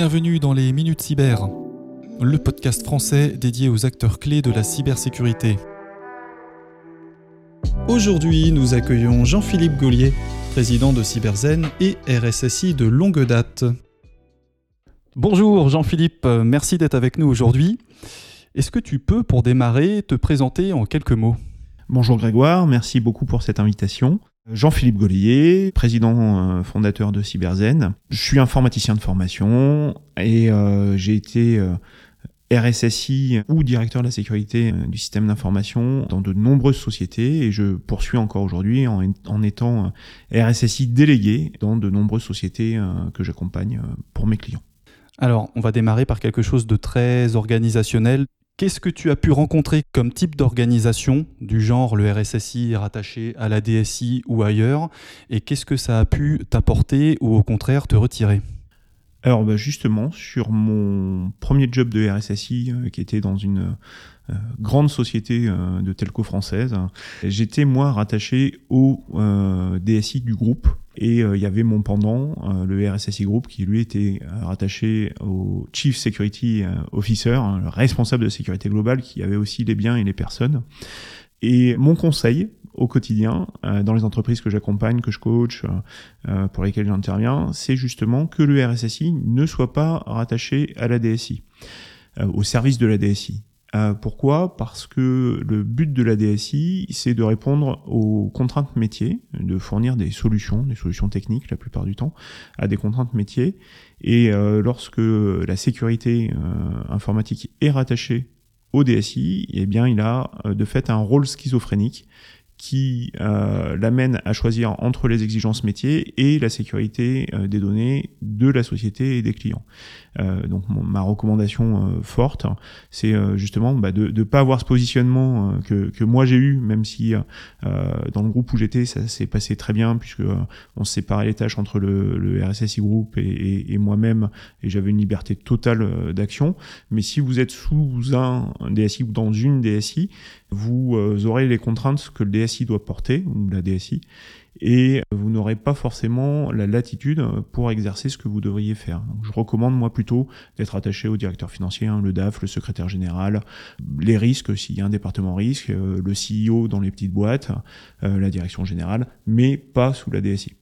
Bienvenue dans les Minutes Cyber, le podcast français dédié aux acteurs clés de la cybersécurité. Aujourd'hui, nous accueillons Jean-Philippe Gaulier, président de Cyberzen et RSSI de longue date. Bonjour Jean-Philippe, merci d'être avec nous aujourd'hui. Est-ce que tu peux, pour démarrer, te présenter en quelques mots? Bonjour Grégoire, merci beaucoup pour cette invitation. Jean-Philippe Gaulier, président euh, fondateur de Cyberzen. Je suis informaticien de formation et euh, j'ai été euh, RSSI ou directeur de la sécurité du système d'information dans de nombreuses sociétés et je poursuis encore aujourd'hui en, en, étant RSSI délégué dans de nombreuses sociétés que j'accompagne pour mes clients. Alors, on va démarrer par quelque chose de très organisationnel. Qu'est-ce que tu as pu rencontrer comme type d'organisation du genre le RSSI rattaché à la DSI ou ailleurs Et qu'est-ce que ça a pu t'apporter ou au contraire te retirer? Alors bah, justement, sur mon premier job de RSSI, euh, qui était dans une euh, grande société euh, de telco française, j'étais moi rattaché au DSI du groupe. Et il y avait mon pendant, le RSSI Group, qui lui était rattaché au Chief Security Officer, hein, le responsable de sécurité globale, qui avait aussi les biens et les personnes. Et mon conseil, au quotidien euh, dans les entreprises que j'accompagne, que je coach, euh, euh, pour lesquelles j'interviens, c'est justement que le RSSI ne soit pas rattaché à la DSI, au service de la DSI. pourquoi? Parce que le but de la DSI, c'est de répondre aux contraintes métiers, de fournir des solutions, des solutions techniques la plupart du temps, à des contraintes métiers. Et lorsque la sécurité informatique est rattachée au DSI, eh bien, il a de fait un rôle schizophrénique qui euh, l'amène à choisir entre les exigences métiers et la sécurité euh, des données de la société et des clients. Euh, donc ma recommandation euh, forte, c'est euh, justement bah, de ne pas avoir ce positionnement que, que moi j'ai eu, même si dans le groupe où j'étais, ça s'est passé très bien, puisque on séparait les tâches entre le, le RSSI Group et, et, et moi-même, et j'avais une liberté totale d'action. Mais si vous êtes sous un DSI ou dans une DSI, vous aurez les contraintes que le DSI doit porter, ou la DSI, et vous n'aurez pas forcément la latitude pour exercer ce que vous devriez faire. je recommande moi plutôt d'être attaché au directeur financier, hein, le DAF, le secrétaire général, les risques s'il y a un département risque, euh, le CEO dans les petites boîtes, euh, la direction générale, mais pas sous la DSI.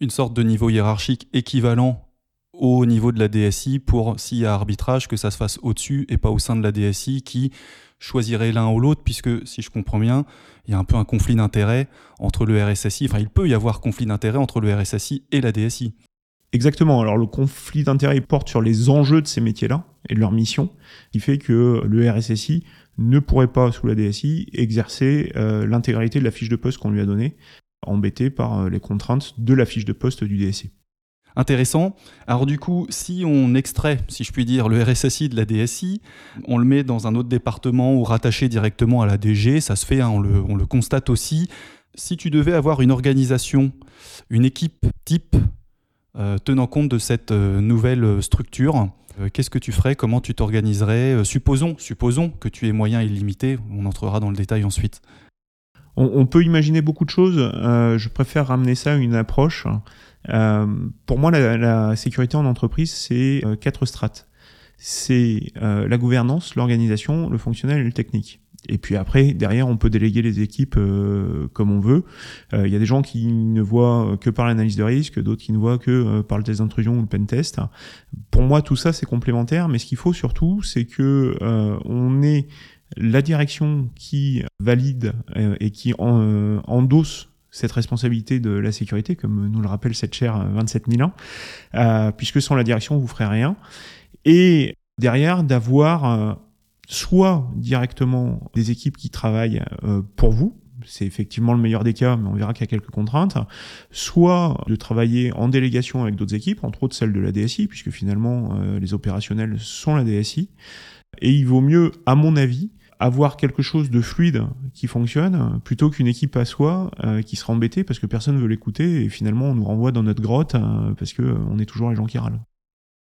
Une sorte de niveau hiérarchique équivalent au niveau de la DSI pour, s'il y a arbitrage, que ça se fasse au-dessus et pas au sein de la DSI qui choisirait l'un ou l'autre, puisque si je comprends bien, il y a un peu un conflit d'intérêts entre le RSSI, enfin il peut y avoir conflit d'intérêts entre le RSSI et la DSI. Exactement, alors le conflit d'intérêts porte sur les enjeux de ces métiers-là et de leur mission, qui fait que le RSSI ne pourrait pas, sous la DSI, exercer euh, l'intégralité de la fiche de poste qu'on lui a donnée, embêté par euh, les contraintes de la fiche de poste du DSI. Intéressant. Alors du coup, si on extrait, si je puis dire, le RSSI de la DSI, on le met dans un autre département ou rattaché directement à la DG, ça se fait, hein, on, le, constate aussi. Si tu devais avoir une organisation, une équipe type euh, tenant compte de cette euh, nouvelle structure, euh, qu'est-ce que tu ferais? Comment tu t'organiserais? Supposons, supposons que tu aies moyens illimités. On entrera dans le détail ensuite. On, peut imaginer beaucoup de choses. je préfère ramener ça à une approche euh, pour moi, la, sécurité en entreprise, c'est euh, quatre strates. C'est euh, la gouvernance, l'organisation, le fonctionnel et le technique. Et puis après, derrière, on peut déléguer les équipes comme on veut. Il y a des gens qui ne voient que par l'analyse de risque, d'autres qui ne voient que par le test d'intrusion ou le pen test. Pour moi, tout ça, c'est complémentaire. Mais ce qu'il faut surtout, c'est que on ait la direction qui valide et qui endosse cette responsabilité de la sécurité, comme nous le rappelle cette chaire 27 000 ans, euh, puisque sans la direction, vous ferez rien. Et derrière, d'avoir euh, soit directement des équipes qui travaillent euh, pour vous, c'est effectivement le meilleur des cas, mais on verra qu'il y a quelques contraintes, soit de travailler en délégation avec d'autres équipes, entre autres celles de la DSI, puisque finalement les opérationnels sont la DSI. Et il vaut mieux, à mon avis, avoir quelque chose de fluide qui fonctionne plutôt qu'une équipe à soi euh, qui sera embêtée parce que personne ne veut l'écouter et finalement on nous renvoie dans notre grotte euh, parce que on est toujours les gens qui râlent.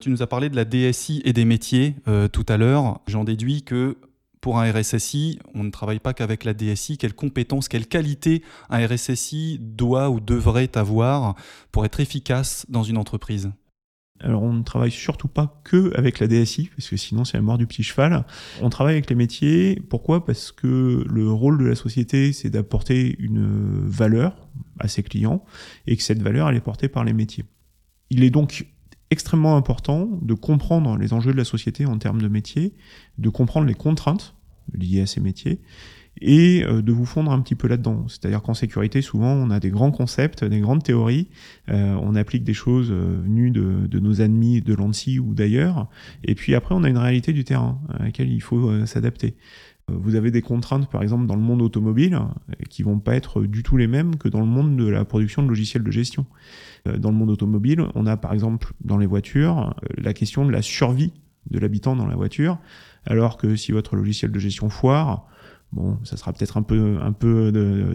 Tu nous as parlé de la DSI et des métiers euh, tout à l'heure. J'en déduis que pour un RSSI, on ne travaille pas qu'avec la DSI. Quelles compétences, quelles qualités un RSSI doit ou devrait avoir pour être efficace dans une entreprise? Alors on ne travaille surtout pas que avec la DSI, parce que sinon c'est la mort du petit cheval. On travaille avec les métiers. Pourquoi? Parce que le rôle de la société, c'est d'apporter une valeur à ses clients, et que cette valeur, elle est portée par les métiers. Il est donc extrêmement important de comprendre les enjeux de la société en termes de métiers, de comprendre les contraintes liées à ces métiers, et euh, de vous fondre un petit peu là-dedans. C'est-à-dire qu'en sécurité, souvent, on a des grands concepts, des grandes théories, euh, on applique des choses euh, venues de, de, nos ennemis de l'ANSI ou d'ailleurs, et puis après, on a une réalité du terrain à laquelle il faut s'adapter. Vous avez des contraintes, par exemple, dans le monde automobile, qui vont pas être du tout les mêmes que dans le monde de la production de logiciels de gestion. Dans le monde automobile, on a, par exemple, dans les voitures, la question de la survie de l'habitant dans la voiture, alors que si votre logiciel de gestion foire, Bon, ça sera peut-être un peu, un peu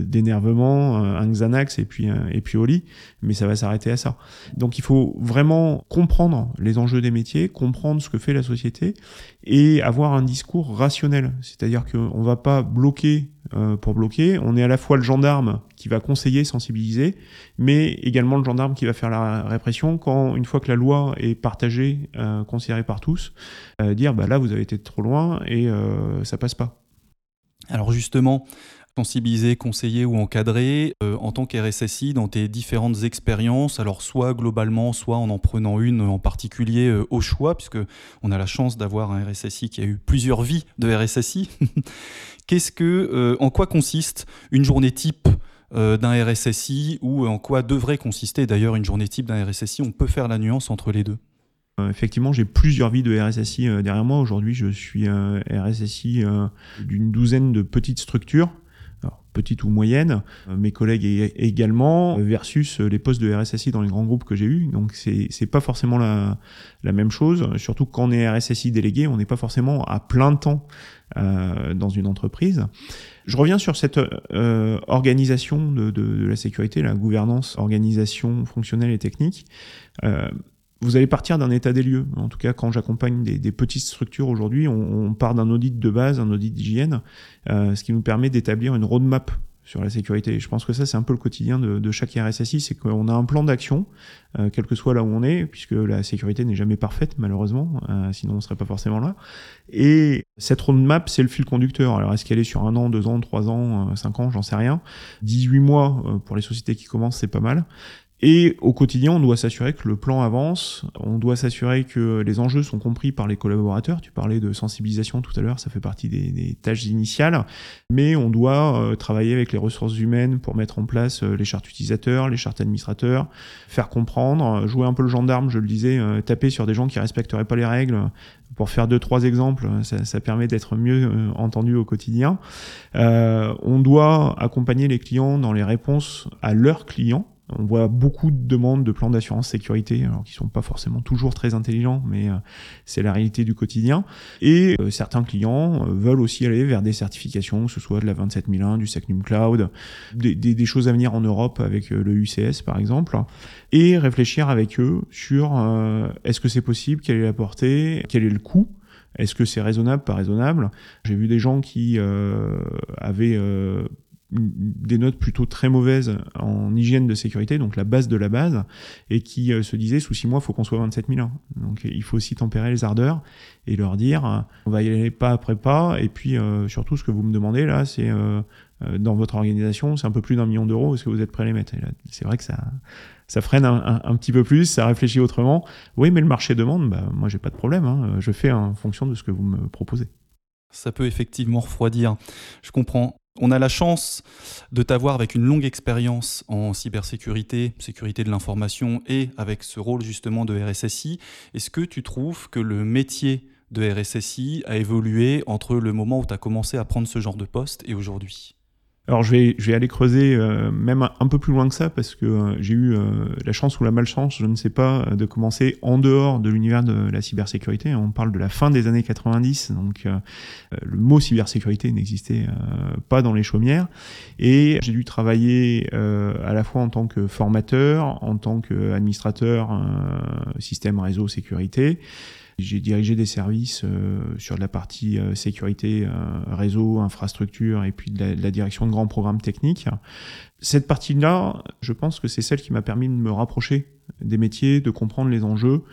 d'énervement, un Xanax et puis, et puis au lit, mais ça va s'arrêter à ça. Donc il faut vraiment comprendre les enjeux des métiers, comprendre ce que fait la société et avoir un discours rationnel. C'est-à-dire qu'on ne va pas bloquer euh, pour bloquer. On est à la fois le gendarme qui va conseiller, sensibiliser, mais également le gendarme qui va faire la répression quand, une fois que la loi est partagée, euh, considérée par tous, euh, dire bah là vous avez été trop loin et ça passe pas. Alors justement, sensibiliser, conseiller ou encadrer euh, en tant qu'RSSI dans tes différentes expériences, alors soit globalement, soit en en prenant une en particulier euh, au choix, puisque on a la chance d'avoir un RSSI qui a eu plusieurs vies de RSSI. Qu'est-ce que, euh, en quoi consiste une journée type d'un RSSI ou en quoi devrait consister d'ailleurs une journée type d'un RSSI On peut faire la nuance entre les deux. Euh, effectivement, j'ai plusieurs vies de RSSI euh, derrière moi. Aujourd'hui, je suis RSSI euh, d'une douzaine de petites structures. petites ou moyennes, mes collègues également, versus les postes de RSSI dans les grands groupes que j'ai eus. Donc c'est pas forcément la, même chose, surtout quand on est RSSI délégué, on n'est pas forcément à plein temps dans une entreprise. Je reviens sur cette organisation de, la sécurité, la gouvernance, organisation fonctionnelle et technique vous allez partir d'un état des lieux. En tout cas, quand j'accompagne des, petites structures aujourd'hui, on, part d'un audit de base, un audit d'hygiène, euh, ce qui nous permet d'établir une roadmap sur la sécurité. je pense que ça, c'est un peu le quotidien de, chaque RSSI, c'est qu'on a un plan d'action, euh, quel que soit là où on est, puisque la sécurité n'est jamais parfaite, malheureusement, euh, sinon on serait pas forcément là. Et cette roadmap, c'est le fil conducteur. Alors, est-ce qu'elle est sur un an, deux ans, trois ans, cinq ans, j'en sais rien. 18 mois pour les sociétés qui commencent, c'est pas mal. Et au quotidien, on doit s'assurer que le plan avance, on doit s'assurer que les enjeux sont compris par les collaborateurs. Tu parlais de sensibilisation tout à l'heure, ça fait partie des, tâches initiales, mais on doit euh, travailler avec les ressources humaines pour mettre en place euh, les chartes utilisateurs, les chartes administrateurs, faire comprendre, jouer un peu le gendarme, je le disais, euh, taper sur des gens qui respecteraient pas les règles. Pour faire deux trois exemples, ça, ça permet d'être mieux entendu au quotidien. on doit accompagner les clients dans les réponses à leurs clients on voit beaucoup de demandes de plans d'assurance sécurité, alors qui sont pas forcément toujours très intelligents, mais euh, c'est la réalité du quotidien. Et euh, certains clients euh, veulent aussi aller vers des certifications, que ce soit de la 27001, du Secnum Cloud, des, choses à venir en Europe avec le UCS par exemple, et réfléchir avec eux sur est-ce que c'est possible, quelle est la portée, quel est le coût est-ce que c'est raisonnable, pas raisonnable J'ai vu des gens qui avaient des notes plutôt très mauvaises en hygiène de sécurité, donc la base de la base, et qui euh, se disaient sous six mois, il faut qu'on soit 27 000. Donc il faut aussi tempérer les ardeurs et leur dire, euh, on va y aller pas après pas, et puis euh, surtout ce que vous me demandez là, c'est dans votre organisation, c'est un peu plus d'un million d'euros, est-ce que vous êtes prêt à les mettre? C'est vrai que ça, ça freine un, petit peu plus, ça réfléchit autrement. Oui, mais le marché demande, bah, moi j'ai pas de problème, hein, je fais en fonction de ce que vous me proposez. Ça peut effectivement refroidir. Je comprends. On a la chance de t'avoir avec une longue expérience en cybersécurité, sécurité de l'information et avec ce rôle justement de RSSI. Est-ce que tu trouves que le métier de RSSI a évolué entre le moment où tu as commencé à prendre ce genre de poste et aujourd'hui? Alors je vais, je vais aller creuser euh, même un, peu plus loin que ça parce que euh, j'ai eu euh, la chance ou la malchance, je ne sais pas, de commencer en dehors de l'univers de la cybersécurité. On parle de la fin des années 90, donc le mot cybersécurité n'existait pas dans les chaumières. Et j'ai dû travailler à la fois en tant que formateur, en tant qu'administrateur système réseau sécurité. J'ai dirigé des services euh, sur la partie euh, sécurité, euh, réseau, infrastructure et puis de la, direction de grands programmes techniques. Cette partie-là, je pense que c'est celle qui m'a permis de me rapprocher des métiers, de comprendre les enjeux.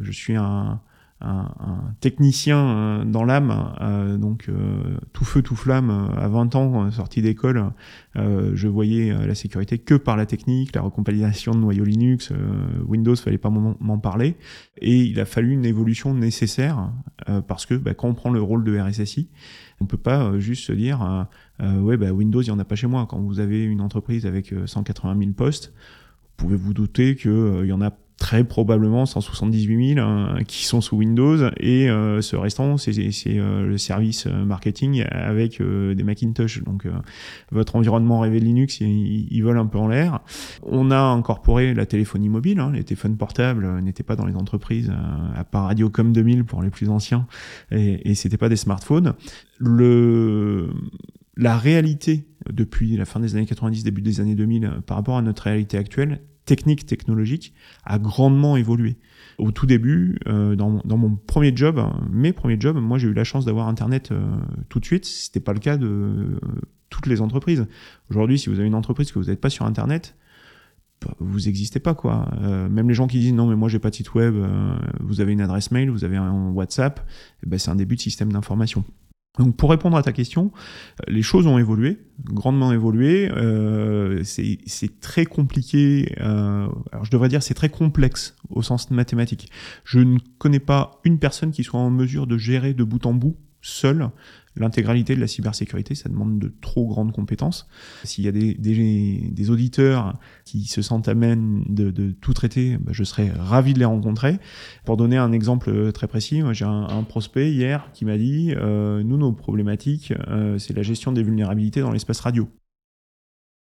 Je suis un, un, technicien euh, dans l'âme, euh, donc euh, tout feu, tout flamme, à 20 ans, sorti d'école, je voyais la sécurité que par la technique, la recompilation de noyaux Linux, Windows, fallait pas m'en parler, et il a fallu une évolution nécessaire, parce que bah, quand on prend le rôle de RSSI, on peut pas juste se dire, ouais, bah, Windows, il n'y en a pas chez moi. Quand vous avez une entreprise avec 180 000 postes, vous pouvez vous douter qu'il y en a très probablement 178 000 hein, qui sont sous Windows et euh, ce restant c'est euh, le service euh, marketing avec des Macintosh. Donc votre environnement rêvé Linux il, vole un peu en l'air. On a incorporé la téléphonie mobile hein, les téléphones portables n'étaient pas dans les entreprises à part Radiocom 2000 pour les plus anciens. Et, et c'était pas des smartphones. Le la réalité depuis la fin des années 90 début des années 2000 par rapport à notre réalité actuelle technique, technologique, a grandement évolué. Au tout début, euh, dans, dans, mon premier job, mes premiers jobs, moi j'ai eu la chance d'avoir Internet euh, tout de suite. C'était pas le cas de euh, toutes les entreprises. Aujourd'hui, si vous avez une entreprise que vous n'êtes pas sur Internet, bah, vous n'existez pas quoi. même les gens qui disent non mais moi j'ai pas de site web, vous avez une adresse mail, vous avez un WhatsApp, eh ben, c'est un début de système d'information. Donc pour répondre à ta question, euh, les choses ont évolué, grandement évolué. Euh, c'est très compliqué. Euh, alors je devrais dire c'est très complexe au sens mathématique. Je ne connais pas une personne qui soit en mesure de gérer de bout en bout seule l'intégralité de la cybersécurité, ça demande de trop grandes compétences. S'il y a des, des, auditeurs qui se sentent amènes de, de tout traiter, bah, je serais ravi de les rencontrer. Pour donner un exemple très précis, j'ai un, prospect hier qui m'a dit euh, nous nos problématiques, euh, c'est la gestion des vulnérabilités dans l'espace radio.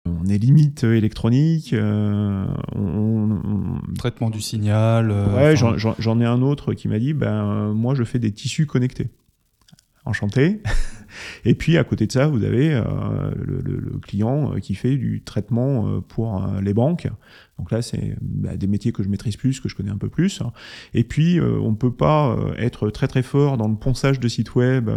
On est limite électronique. Euh, on, Traitement du signal. ouais, j'en ai un autre qui m'a dit ben moi je fais des tissus connectés enchanté. Et puis à côté de ça, vous avez euh, le, client euh, qui fait du traitement euh, pour les banques. Donc là, c'est bah, des métiers que je maîtrise plus, que je connais un peu plus. Et puis, on ne peut pas être très très fort dans le ponçage de sites web,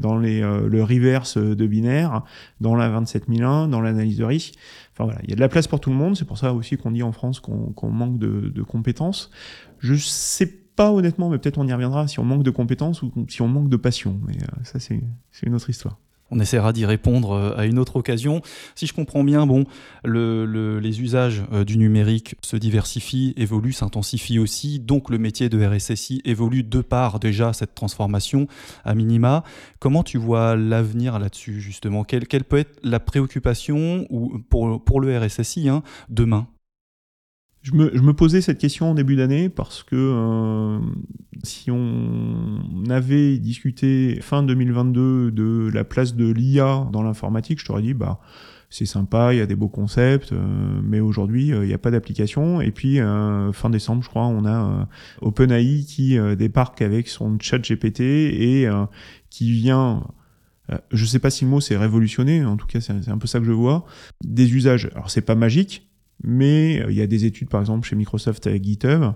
dans les, le reverse de binaire, dans la 27001, dans l'analyse de risque. Enfin voilà, il y a de la place pour tout le monde. C'est pour ça aussi qu'on dit en France qu'on manque de, de compétences. Je sais pas honnêtement, mais peut-être on y reviendra si on manque de compétences ou si on manque de passion. Mais euh, ça, c'est une autre histoire. On essaiera d'y répondre euh, à une autre occasion. Si je comprends bien, bon, les usages euh, du numérique se diversifient, évoluent, s'intensifient aussi. Donc le métier de RSSI évolue de par déjà cette transformation à minima. Comment tu vois l'avenir là-dessus justement? Quelle, peut être la préoccupation ou pour, pour le RSSI hein, demain? Je me, posais cette question en début d'année parce que euh, si on avait discuté fin 2022 de la place de l'IA dans l'informatique, je t'aurais dit bah c'est sympa, il y a des beaux concepts, euh, mais aujourd'hui euh, il n'y a pas d'application. Et puis fin décembre, je crois, on a OpenAI qui débarque avec son chat GPT et qui vient je sais pas si le mot c'est révolutionner, en tout cas c'est un peu ça que je vois, des usages. Alors c'est pas magique, mais euh, il y a des études, par exemple, chez Microsoft avec GitHub,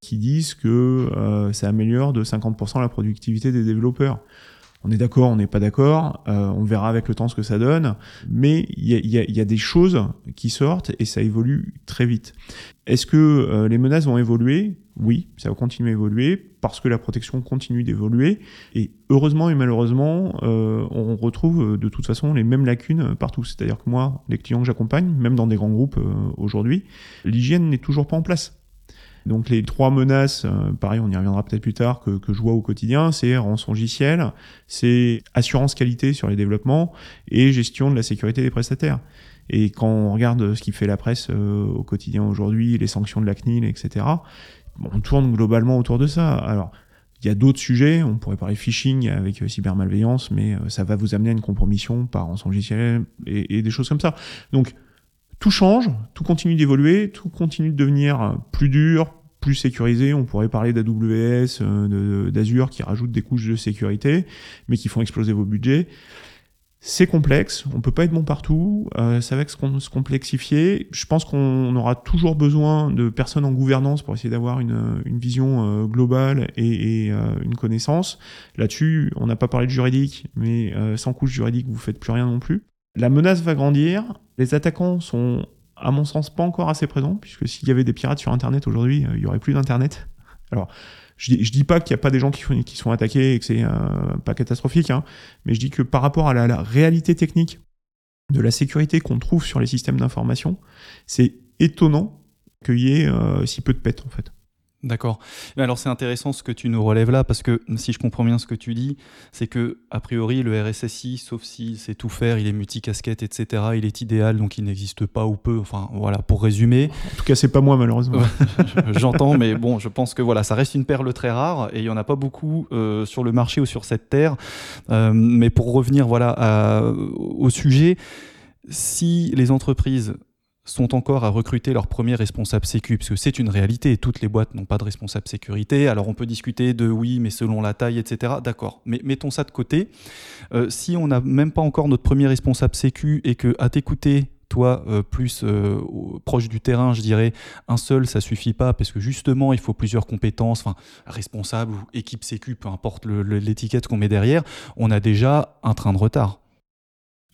qui disent que euh, ça améliore de 50% la productivité des développeurs. On est d'accord, on n'est pas d'accord, euh, on verra avec le temps ce que ça donne, mais il y a, y a, des choses qui sortent et ça évolue très vite. Est-ce que les menaces vont évoluer? Oui, ça va continuer à évoluer parce que la protection continue d'évoluer. Et heureusement et malheureusement, euh, on retrouve euh, de toute façon les mêmes lacunes partout. C'est-à-dire que moi, les clients que j'accompagne, même dans des grands groupes euh, aujourd'hui, l'hygiène n'est toujours pas en place. Donc les trois menaces, pareil, on y reviendra peut-être plus tard, que, que je vois au quotidien, c'est rançongiciel, c'est assurance qualité sur les développements et gestion de la sécurité des prestataires. Et quand on regarde ce qui fait la presse au quotidien aujourd'hui, les sanctions de la CNIL, etc., on tourne globalement autour de ça. Alors, il y a d'autres sujets, on pourrait parler phishing avec euh, cybermalveillance, mais euh, ça va vous amener à une compromission par rançon et, et des choses comme ça. Donc, tout change, tout continue d'évoluer, tout continue de devenir euh, plus dur, plus sécurisé. On pourrait parler d'AWS, d'Azure qui rajoutent des couches de sécurité, mais qui font exploser vos budgets. C'est complexe, on peut pas être bon partout, euh, ça va se complexifier. Je pense qu'on aura toujours besoin de personnes en gouvernance pour essayer d'avoir une, une, vision euh, globale et, et euh, une connaissance. Là-dessus, on n'a pas parlé de juridique, mais euh, sans couche juridique, vous faites plus rien non plus. La menace va grandir, les attaquants sont à mon sens, pas encore assez présent, puisque s'il y avait des pirates sur Internet aujourd'hui, il y aurait plus d'Internet. Alors, je dis, dis pas qu'il n'y a pas des gens qui, sont attaqués et que c'est pas catastrophique, hein, mais je dis que par rapport à la réalité technique de la sécurité qu'on trouve sur les systèmes d'information, c'est étonnant qu'il y ait euh, si peu de pètes en fait. D'accord. Mais alors c'est intéressant ce que tu nous relèves là, parce que si je comprends bien ce que tu dis, c'est que a priori le RSSI, sauf s'il sait tout faire, il est multicasquette, etc., il est idéal, donc il n'existe pas ou peu. Enfin voilà, pour résumer. En tout cas, c'est pas moi malheureusement. J'entends, mais bon, je pense que voilà, ça reste une perle très rare et il y en a pas beaucoup euh, sur le marché ou sur cette terre. Euh, mais pour revenir voilà au sujet, si les entreprises sont encore à recruter leur premier responsable sécu, parce que c'est une réalité, toutes les boîtes n'ont pas de responsable sécurité, alors on peut discuter de oui, mais selon la taille, etc. D'accord, mais mettons ça de côté. Euh, si on n'a même pas encore notre premier responsable sécu et que à t'écouter, toi, euh, plus euh, proche du terrain, je dirais, un seul, ça suffit pas, parce que justement, il faut plusieurs compétences, enfin, responsable ou équipe sécu, peu importe l'étiquette qu'on met derrière, on a déjà un train de retard.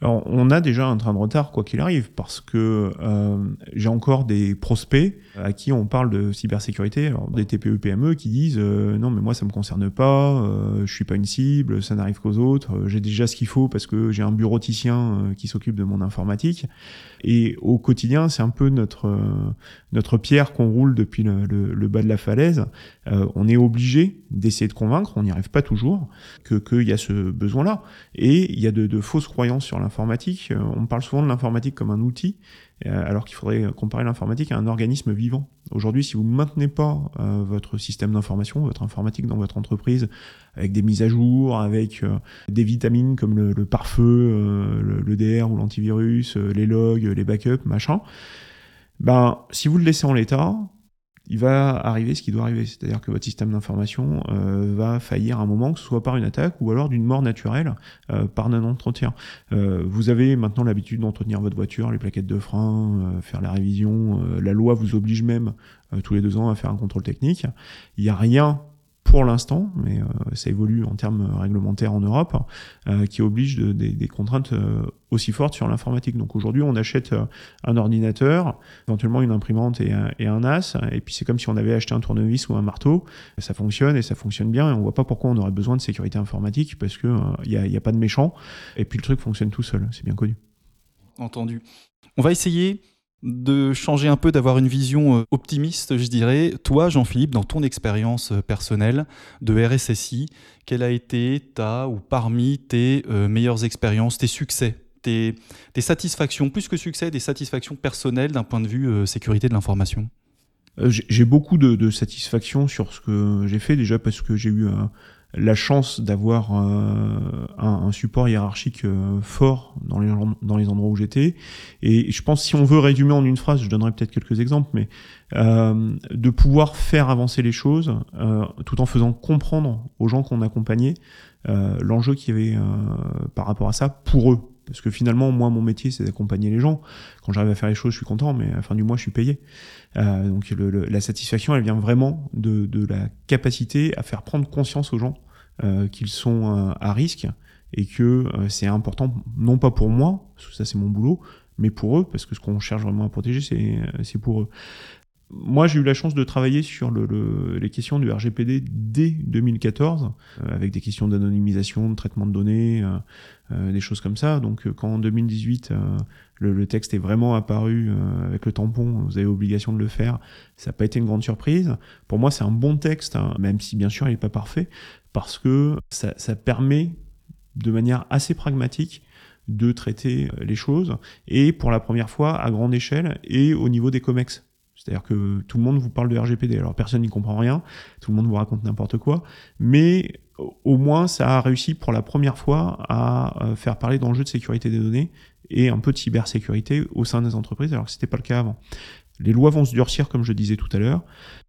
Alors, on a déjà un train de retard, quoi qu'il arrive, parce que euh, j'ai encore des prospects à qui on parle de cybersécurité, alors des TPE, PME, qui disent euh, non, mais moi ça me concerne pas, euh, je suis pas une cible, ça n'arrive qu'aux autres, euh, j'ai déjà ce qu'il faut parce que j'ai un bureauticien qui s'occupe de mon informatique. Et au quotidien, c'est un peu notre notre pierre qu'on roule depuis le, le, bas de la falaise. on est obligé d'essayer de convaincre, on n'y arrive pas toujours, que qu'il y a ce besoin-là. Et il y a de, de fausses croyances sur l'informatique. On parle souvent de l'informatique comme un outil. Euh, alors qu'il faudrait comparer l'informatique à un organisme vivant. Aujourd'hui, si vous ne maintenez pas euh, votre système d'information, votre informatique dans votre entreprise, avec des mises à jour, avec euh, des vitamines comme le, le pare-feu, le, DR ou l'antivirus, les logs, les backups, machin, ben, si vous le laissez en l'état, il va arriver ce qui doit arriver. C'est-à-dire que votre système d'information euh, va faillir à un moment, que ce soit par une attaque ou alors d'une mort naturelle euh, par un entretien. Euh, vous avez maintenant l'habitude d'entretenir votre voiture, les plaquettes de frein, faire la révision. la loi vous oblige même tous les deux ans à faire un contrôle technique. Il n'y a rien pour l'instant, mais euh, ça évolue en termes réglementaires en Europe, euh, qui oblige des contraintes euh, aussi fortes sur l'informatique. Donc aujourd'hui, on achète un ordinateur, éventuellement une imprimante et un, et un NAS, et puis c'est comme si on avait acheté un tournevis ou un marteau. Ça fonctionne et ça fonctionne bien, et on voit pas pourquoi on aurait besoin de sécurité informatique, parce que il n'y a, a pas de méchant, et puis le truc fonctionne tout seul, c'est bien connu. Entendu. On va essayer de changer un peu, d'avoir une vision euh, optimiste, je dirais. Toi, Jean-Philippe, dans ton expérience euh, personnelle de RSSI, quelle a été ta ou parmi tes euh, meilleures expériences, tes succès tes, satisfactions, plus que succès, des satisfactions personnelles d'un point de vue sécurité de l'information? J'ai beaucoup de, de satisfaction sur ce que j'ai fait, déjà parce que j'ai eu un, la chance d'avoir euh, un, support hiérarchique euh, fort dans les, dans les endroits où j'étais. Et je pense, si on veut résumer en une phrase, je donnerai peut-être quelques exemples, mais euh, de pouvoir faire avancer les choses tout en faisant comprendre aux gens qu'on accompagnait l'enjeu qu'il y avait par rapport à ça pour eux. Parce que finalement, moi, mon métier, c'est d'accompagner les gens. Quand j'arrive à faire les choses, je suis content, mais à la fin du mois, je suis payé. Euh, donc la satisfaction, elle vient vraiment de, la capacité à faire prendre conscience aux gens euh, qu'ils sont euh, à risque et que c'est important, non pas pour moi, parce que ça c'est mon boulot, mais pour eux, parce que ce qu'on cherche vraiment à protéger, c'est pour eux moi, j'ai eu la chance de travailler sur le, les questions du RGPD dès 2014, euh, avec des questions d'anonymisation, de traitement de données, euh, euh, des choses comme ça. Donc, quand en 2018, le, le, texte est vraiment apparu avec le tampon, vous avez obligation de le faire, ça n'a pas été une grande surprise. Pour moi, c'est un bon texte, hein, même si bien sûr il n'est pas parfait, parce que ça, ça permet de manière assez pragmatique de traiter les choses, et pour la première fois à grande échelle et au niveau des COMEX. C'est-à-dire que tout le monde vous parle de RGPD. Alors personne n'y comprend rien, tout le monde vous raconte n'importe quoi, mais au moins ça a réussi pour la première fois à euh, faire parler d'enjeux de sécurité des données et un peu de cybersécurité au sein des entreprises, alors que c'était pas le cas avant. Les lois vont se durcir, comme je disais tout à l'heure.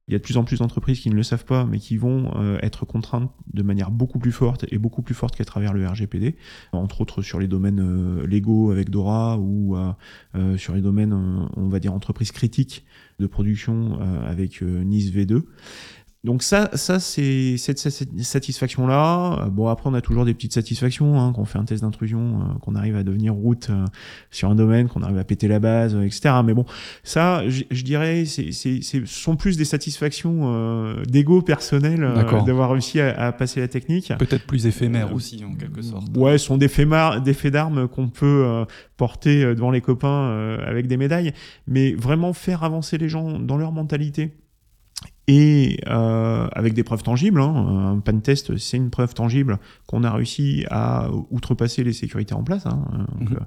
Il y a de plus en plus d'entreprises qui ne le savent pas, mais qui vont euh, être contraintes de manière beaucoup plus forte et beaucoup plus forte qu'à travers le RGPD, entre autres sur les domaines euh, légaux avec Dora ou euh, sur les domaines, on va dire, entreprises critiques de production avec NIS V2. Donc ça, ça c'est cette, satisfaction là. Bon après on a toujours des petites satisfactions hein, quand on fait un test d'intrusion, euh, qu'on arrive à devenir route euh, sur un domaine, qu'on arrive à péter la base, euh, etc. Mais bon, ça, je, dirais, c'est, c'est, ce sont plus des satisfactions d'ego personnel d'avoir réussi à, à, passer la technique. Peut-être plus éphémères aussi en quelque sorte. Ouais, ce sont des faits, des faits d'armes qu'on peut porter devant les copains avec des médailles, mais vraiment faire avancer les gens dans leur mentalité et euh, avec des preuves tangibles. Hein. Un pan test, c'est une preuve tangible qu'on a réussi à outrepasser les sécurités en place. Hein. Donc, mhm.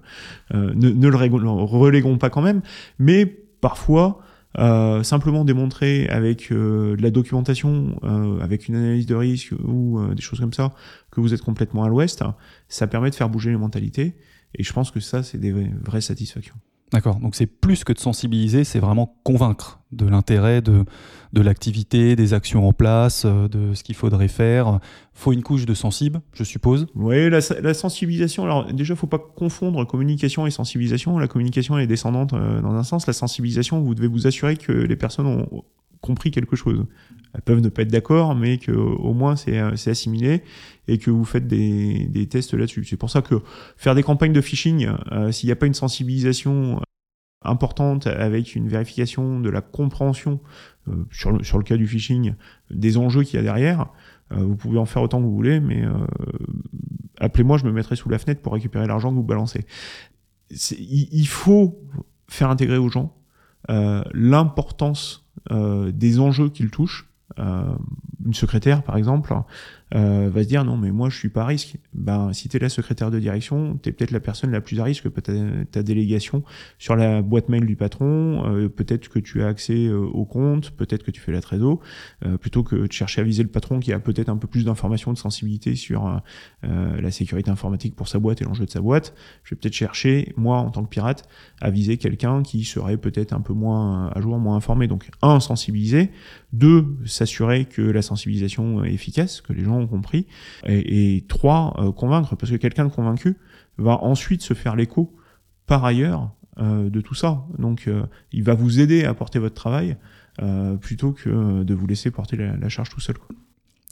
euh, ne, ne, le reléguons pas quand même, mais parfois. Euh, simplement démontrer avec euh, de la documentation, euh, avec une analyse de risque ou des choses comme ça, que vous êtes complètement à l'ouest, ça permet de faire bouger les mentalités. Et je pense que ça, c'est des vraies satisfactions. D'accord, donc c'est plus que de sensibiliser, c'est vraiment convaincre de l'intérêt de, de l'activité, des actions en place, euh, de ce qu'il faudrait faire. faut une couche de sensible, je suppose Oui, la, sensibilisation, alors déjà, faut pas confondre communication et sensibilisation. La communication est descendante euh, dans un sens. La sensibilisation, vous devez vous assurer que les personnes ont compris quelque chose. Elles peuvent ne pas être d'accord, mais que au moins c'est euh, assimilé et que vous faites des, des tests là-dessus. C'est pour ça que faire des campagnes de phishing, euh, s'il n'y a pas une sensibilisation euh, importante avec une vérification de la compréhension sur, le, sur le cas du phishing des enjeux qu'il y a derrière, vous pouvez en faire autant que vous voulez, mais appelez-moi, je me mettrai sous la fenêtre pour récupérer l'argent que vous balancez. Il faut faire intégrer aux gens l'importance euh, des enjeux qu'il touche. Euh, une secrétaire, par exemple, euh, va se dire non mais moi je suis pas à risque. Ben si tu es la secrétaire de direction, tu es peut-être la personne la plus à risque peut ta, délégation sur la boîte mail du patron, euh, peut-être que tu as accès euh, au compte, peut-être que tu fais la trésor, euh, plutôt que de chercher à viser le patron qui a peut-être un peu plus d'informations, de sensibilité sur la sécurité informatique pour sa boîte et l'enjeu de sa boîte. Je vais peut-être chercher moi en tant que pirate à viser quelqu'un qui serait peut-être un peu moins à jour, moins informé. Donc un sensibiliser, deux s'assurer que la sensibilisation est efficace, que les gens compris. Et, trois, euh, convaincre, parce que quelqu'un de convaincu va ensuite se faire l'écho par ailleurs euh, de tout ça. Donc euh, il va vous aider à porter votre travail plutôt que de vous laisser porter la, charge tout seul.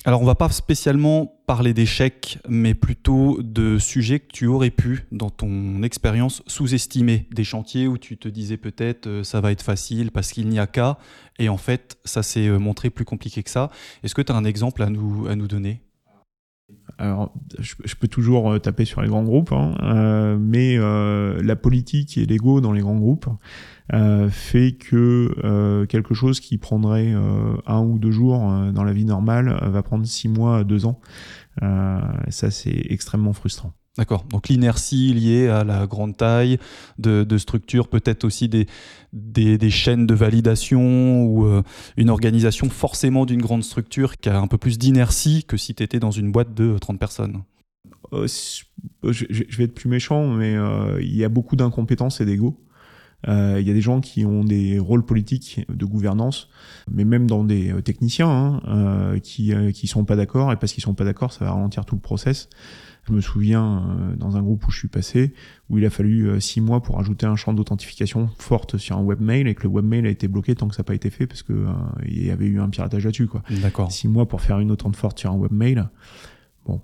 Alors on va pas spécialement parler d'échecs, mais plutôt de sujets que tu aurais pu, dans ton expérience, sous-estimer. Des chantiers où tu te disais peut-être ça va être facile parce qu'il n'y a qu'à, et en fait ça s'est montré plus compliqué que ça. Est-ce que tu as un exemple à nous, à nous donner? Alors, je, peux toujours euh, taper sur les grands groupes, hein, euh, mais euh, la politique et l'ego dans les grands groupes fait que quelque chose qui prendrait un ou deux jours dans la vie normale va prendre six mois deux ans. ça, c'est extrêmement frustrant. D'accord. Donc l'inertie liée à la grande taille de, structures, peut-être aussi des, des, chaînes de validation ou euh, une organisation forcément d'une grande structure qui a un peu plus d'inertie que si tu étais dans une boîte de 30 personnes. Euh, je, vais être plus méchant, mais euh, il y a beaucoup d'incompétence et d'ego. Il y a des gens qui ont des rôles politiques de gouvernance, mais même dans des techniciens hein, qui qui sont pas d'accord et parce qu'ils sont pas d'accord, ça va ralentir tout le process. Je me souviens euh, dans un groupe où je suis passé, où il a fallu euh, six mois pour ajouter un champ d'authentification forte sur un webmail et que le webmail a été bloqué tant que ça n'a pas été fait parce que euh, il y avait eu un piratage là-dessus. Quoi. D'accord. Six mois pour faire une autant de forte sur un webmail. Bon.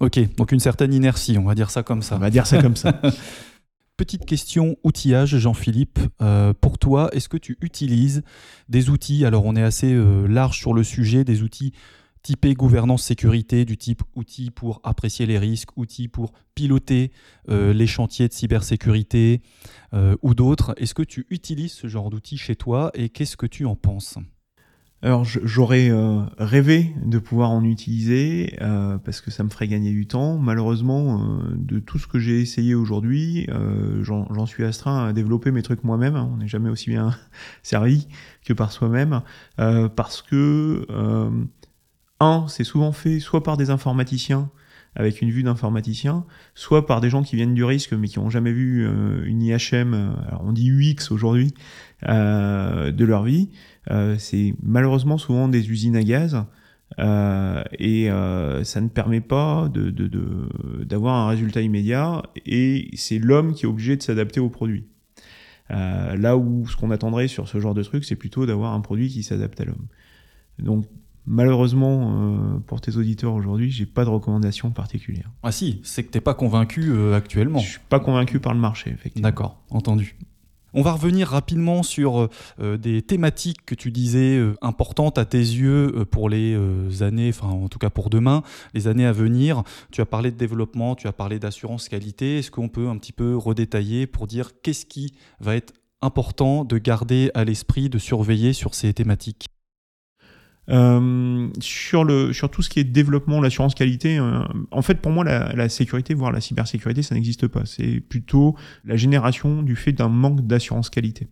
Ok, donc une certaine inertie, on va dire ça comme ça. On va dire ça comme ça. Petite question outillage, Jean-Philippe. pour toi, est-ce que tu utilises des outils Alors, on est assez large sur le sujet, des outils typé gouvernance sécurité du type outils pour apprécier les risques, outils pour piloter euh, les chantiers de cybersécurité euh, ou d'autres? Est-ce que tu utilises ce genre d'outils chez toi et qu'est-ce que tu en penses? Alors j'aurais euh, rêvé de pouvoir en utiliser parce que ça me ferait gagner du temps. Malheureusement, de tout ce que j'ai essayé aujourd'hui, j'en suis astreint à développer mes trucs moi-même. On n'est jamais aussi bien servi que par soi-même parce que un, c'est souvent fait soit par des informaticiens avec une vue d'informaticien, soit par des gens qui viennent du risque mais qui n'ont jamais vu euh, une IHM, euh, alors on dit UX aujourd'hui, euh, de leur vie. c'est malheureusement souvent des usines à gaz. et ça ne permet pas de, d'avoir un résultat immédiat et c'est l'homme qui est obligé de s'adapter au produit. là où ce qu'on attendrait sur ce genre de truc, c'est plutôt d'avoir un produit qui s'adapte à l'homme. Donc malheureusement, pour tes auditeurs aujourd'hui, j'ai pas de recommandation particulière. Ah si, c'est que t'es pas convaincu actuellement. Je suis pas convaincu par le marché, effectivement. D'accord, entendu. On va revenir rapidement sur euh, des thématiques que tu disais euh, importantes à tes yeux euh, pour les années, enfin en tout cas pour demain, les années à venir. Tu as parlé de développement, tu as parlé d'assurance qualité. Est-ce qu'on peut un petit peu redétailler pour dire qu'est-ce qui va être important de garder à l'esprit, de surveiller sur ces thématiques? Euh, sur, le, sur tout ce qui est développement, l'assurance qualité, euh, en fait, pour moi, la, la, sécurité, voire la cybersécurité, ça n'existe pas. C'est plutôt la génération du fait d'un manque d'assurance qualité.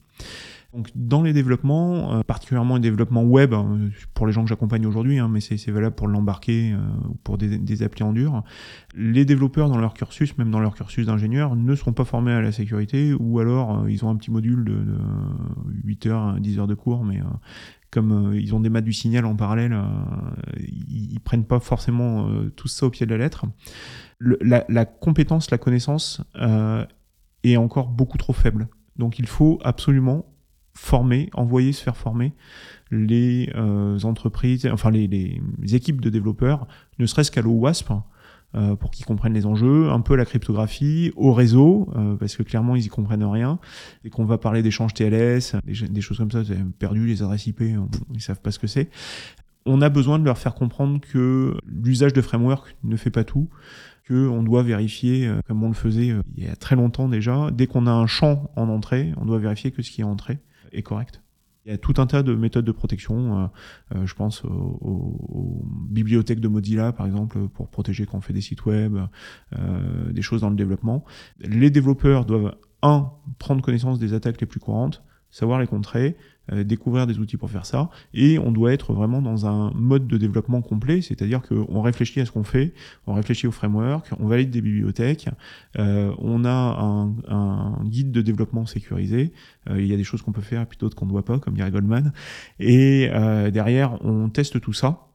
Donc, dans les développements, euh, particulièrement les développements web, hein, pour les gens que j'accompagne aujourd'hui, hein, mais c'est valable pour l'embarquer ou pour des, des applis en dur, les développeurs dans leur cursus, même dans leur cursus d'ingénieur, ne sont pas formés à la sécurité, ou alors ils ont un petit module de, de 8 heures, 10 heures de cours, mais comme euh, ils ont des maths du signal en parallèle, euh, ils, prennent pas forcément euh, tout ça au pied de la lettre. la, compétence, la connaissance est encore beaucoup trop faible. Donc il faut absolument former, envoyer se faire former les entreprises, enfin les, les, équipes de développeurs, ne serait-ce qu'à l'OWASP, euh, pour qu'ils comprennent les enjeux, un peu la cryptographie, au réseau, euh, parce que clairement ils y comprennent rien, et qu'on va parler d'échanges TLS, des, choses comme ça, perdu les adresses IP, ils savent pas ce que c'est. On a besoin de leur faire comprendre que l'usage de framework ne fait pas tout, qu'on doit vérifier, euh, comme on le faisait il y a très longtemps déjà, dès qu'on a un champ en entrée, on doit vérifier que ce qui est entré est correct. Il y a tout un tas de méthodes de protection. Euh, euh, je pense aux, bibliothèques de Mozilla, par exemple, pour protéger quand on fait des sites web, euh, des choses dans le développement. Les développeurs doivent, un, prendre connaissance des attaques les plus courantes, savoir les contrer, découvrir des outils pour faire ça, et on doit être vraiment dans un mode de développement complet, c'est-à-dire qu'on réfléchit à ce qu'on fait, on réfléchit au framework, on valide des bibliothèques, euh, on a un, un, guide de développement sécurisé, euh, il y a des choses qu'on peut faire et puis d'autres qu'on ne doit pas, comme dirait Goldman, et derrière on teste tout ça,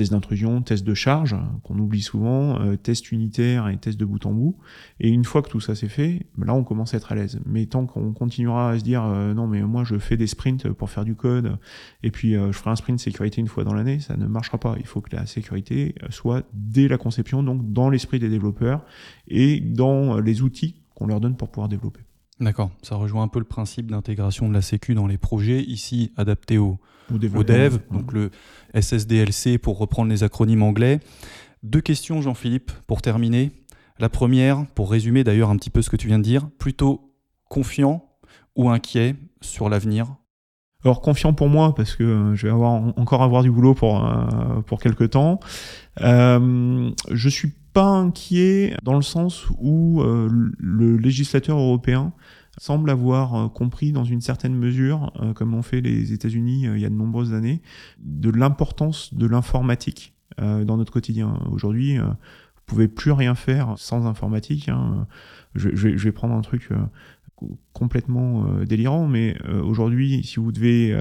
test d'intrusion, test de charge, qu'on oublie souvent, euh, test unitaire et test de bout en bout. Et une fois que tout ça c'est fait, ben là on commence à être à l'aise. Mais tant qu'on continuera à se dire euh, non mais moi je fais des sprints pour faire du code et puis euh, je ferai un sprint sécurité une fois dans l'année, ça ne marchera pas. Il faut que la sécurité soit dès la conception, donc dans l'esprit des développeurs et dans les outils qu'on leur donne pour pouvoir développer. D'accord, ça rejoint un peu le principe d'intégration de la sécu dans les projets, ici adapté au, au, dev, donc le SSDLC pour reprendre les acronymes anglais. Deux questions, Jean-Philippe, pour terminer. La première, pour résumer d'ailleurs un petit peu ce que tu viens de dire, plutôt confiant ou inquiet sur l'avenir? Alors confiant pour moi parce que euh, je vais avoir encore avoir du boulot pour euh, pour quelques temps. Euh, je suis pas inquiet dans le sens où euh, le législateur européen semble avoir euh, compris dans une certaine mesure, euh, comme ont fait les États-Unis il y a de nombreuses années, de l'importance de l'informatique dans notre quotidien. Aujourd'hui, vous pouvez plus rien faire sans informatique. Hein. Je, vais prendre un truc complètement délirant, mais aujourd'hui, si vous devez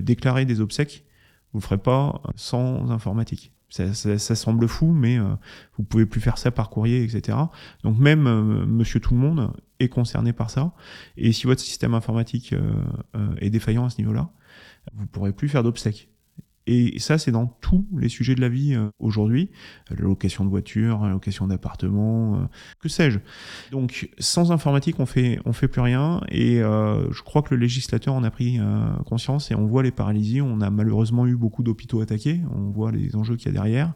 déclarer des obsèques, vous le ferez pas sans informatique. Ça, semble fou, mais euh, vous pouvez plus faire ça par courrier, etc. Donc même euh, Monsieur Tout le Monde est concerné par ça. Et si votre système informatique euh, est défaillant à ce niveau-là, vous pourrez plus faire d'obsèques. Et ça, c'est dans tous les sujets de la vie euh, aujourd'hui. La location de voiture, location d'appartement, euh, que sais-je. Donc, sans informatique, on fait, on fait plus rien. Et euh, je crois que le législateur en a pris conscience et on voit les paralysies. On a malheureusement eu beaucoup d'hôpitaux attaqués. On voit les enjeux qu'il y a derrière.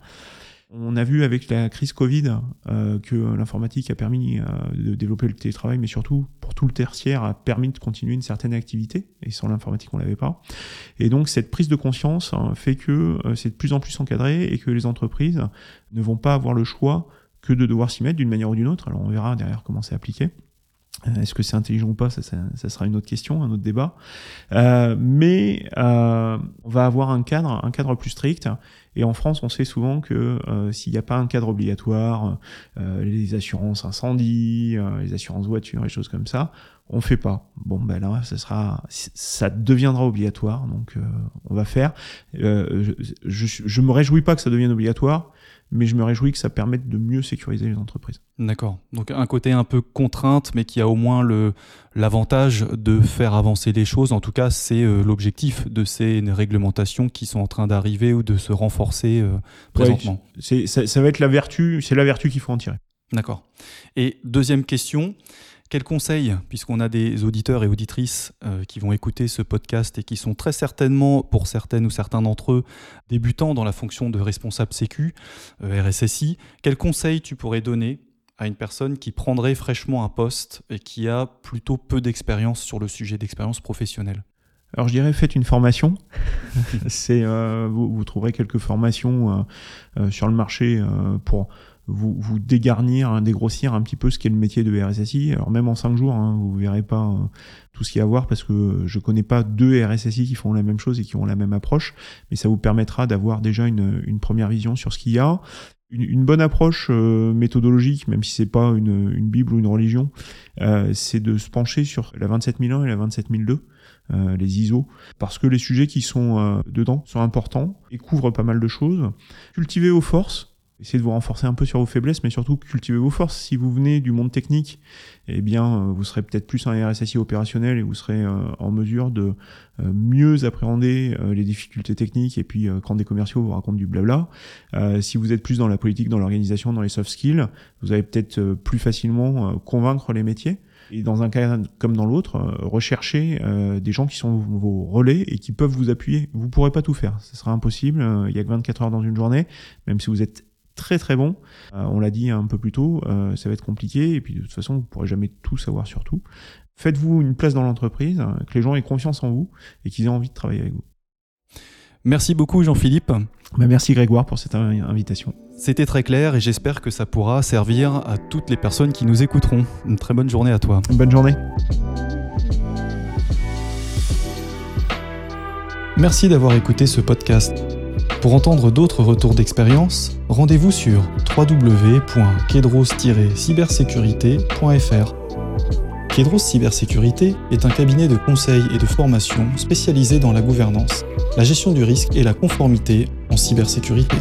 On a vu avec la crise Covid euh, que l'informatique a permis euh, de développer le télétravail, mais surtout pour tout le tertiaire a permis de continuer une certaine activité. Et sans l'informatique, on l'avait pas. Et donc cette prise de conscience hein, fait que euh, c'est de plus en plus encadré et que les entreprises ne vont pas avoir le choix que de devoir s'y mettre d'une manière ou d'une autre. Alors on verra derrière comment c'est appliqué. Est-ce que c'est intelligent ou pas ça, sera une autre question, un autre débat. Euh, mais euh, on va avoir un cadre, un cadre plus strict. Et en France, on sait souvent que euh, s'il n'y a pas un cadre obligatoire, les assurances incendie, les assurances voitures, et choses comme ça, on fait pas. Bon, ben là, ça sera, ça deviendra obligatoire, donc euh, on va faire. Euh, je, je, me réjouis pas que ça devienne obligatoire, mais je me réjouis que ça permette de mieux sécuriser les entreprises. D'accord. Donc un côté un peu contrainte, mais qui a au moins le l'avantage de faire avancer les choses. En tout cas, c'est euh, l'objectif de ces réglementations qui sont en train d'arriver ou de se renforcer présentement. c'est, ça, ça va être la vertu, c'est la vertu qu'il faut en tirer. D'accord. Et deuxième question, quel conseil, puisqu'on a des auditeurs et auditrices euh, qui vont écouter ce podcast et qui sont très certainement, pour certaines ou certains d'entre eux, débutants dans la fonction de responsable sécu, euh, RSSI, quel conseil tu pourrais donner à une personne qui prendrait fraîchement un poste et qui a plutôt peu d'expérience sur le sujet d'expérience professionnelle? Alors je dirais faites une formation. Euh, vous, trouverez quelques formations sur le marché pour vous, vous dégarnir, hein, dégrossir un petit peu ce qu'est le métier de RSSI. Alors même en cinq jours, hein, vous verrez pas euh, tout ce qu'il y a à voir parce que je connais pas deux RSSI qui font la même chose et qui ont la même approche, mais ça vous permettra d'avoir déjà une, première vision sur ce qu'il y a. Une, bonne approche euh, méthodologique, même si c'est pas une, bible ou une religion, euh, c'est de se pencher sur la 27001 et la 27002. Euh, les ISO, parce que les sujets qui sont dedans sont importants et couvrent pas mal de choses. Cultiver vos forces, Essayez de vous renforcer un peu sur vos faiblesses, mais surtout cultiver vos forces. Si vous venez du monde technique, eh bien, euh, vous serez peut-être plus un RSSI opérationnel et vous serez euh, en mesure de euh, mieux appréhender les difficultés techniques et puis quand des commerciaux vous racontent du blabla. si vous êtes plus dans la politique, dans l'organisation, dans les soft skills, vous allez peut-être plus facilement convaincre les métiers. Et dans un cas comme dans l'autre, rechercher des gens qui sont vos relais et qui peuvent vous appuyer. Vous pourrez pas tout faire, ce sera impossible. Il y a que 24 heures dans une journée, même si vous êtes très très bon. Euh, on l'a dit un peu plus tôt, euh, ça va être compliqué et puis de toute façon vous pourrez jamais tout savoir sur tout. Faites-vous une place dans l'entreprise, euh, que les gens aient confiance en vous et qu'ils aient envie de travailler avec vous. Merci beaucoup Jean-Philippe. Bah, merci Grégoire pour cette invitation. C'était très clair et j'espère que ça pourra servir à toutes les personnes qui nous écouteront. Une très bonne journée à toi. Bonne journée. Merci d'avoir écouté ce podcast. Pour entendre d'autres retours d'expérience, rendez-vous sur www.kedros-cybersécurité.fr. Kedros Cybersécurité est un cabinet de conseil et de formation spécialisé dans la gouvernance, la gestion du risque et la conformité en cybersécurité.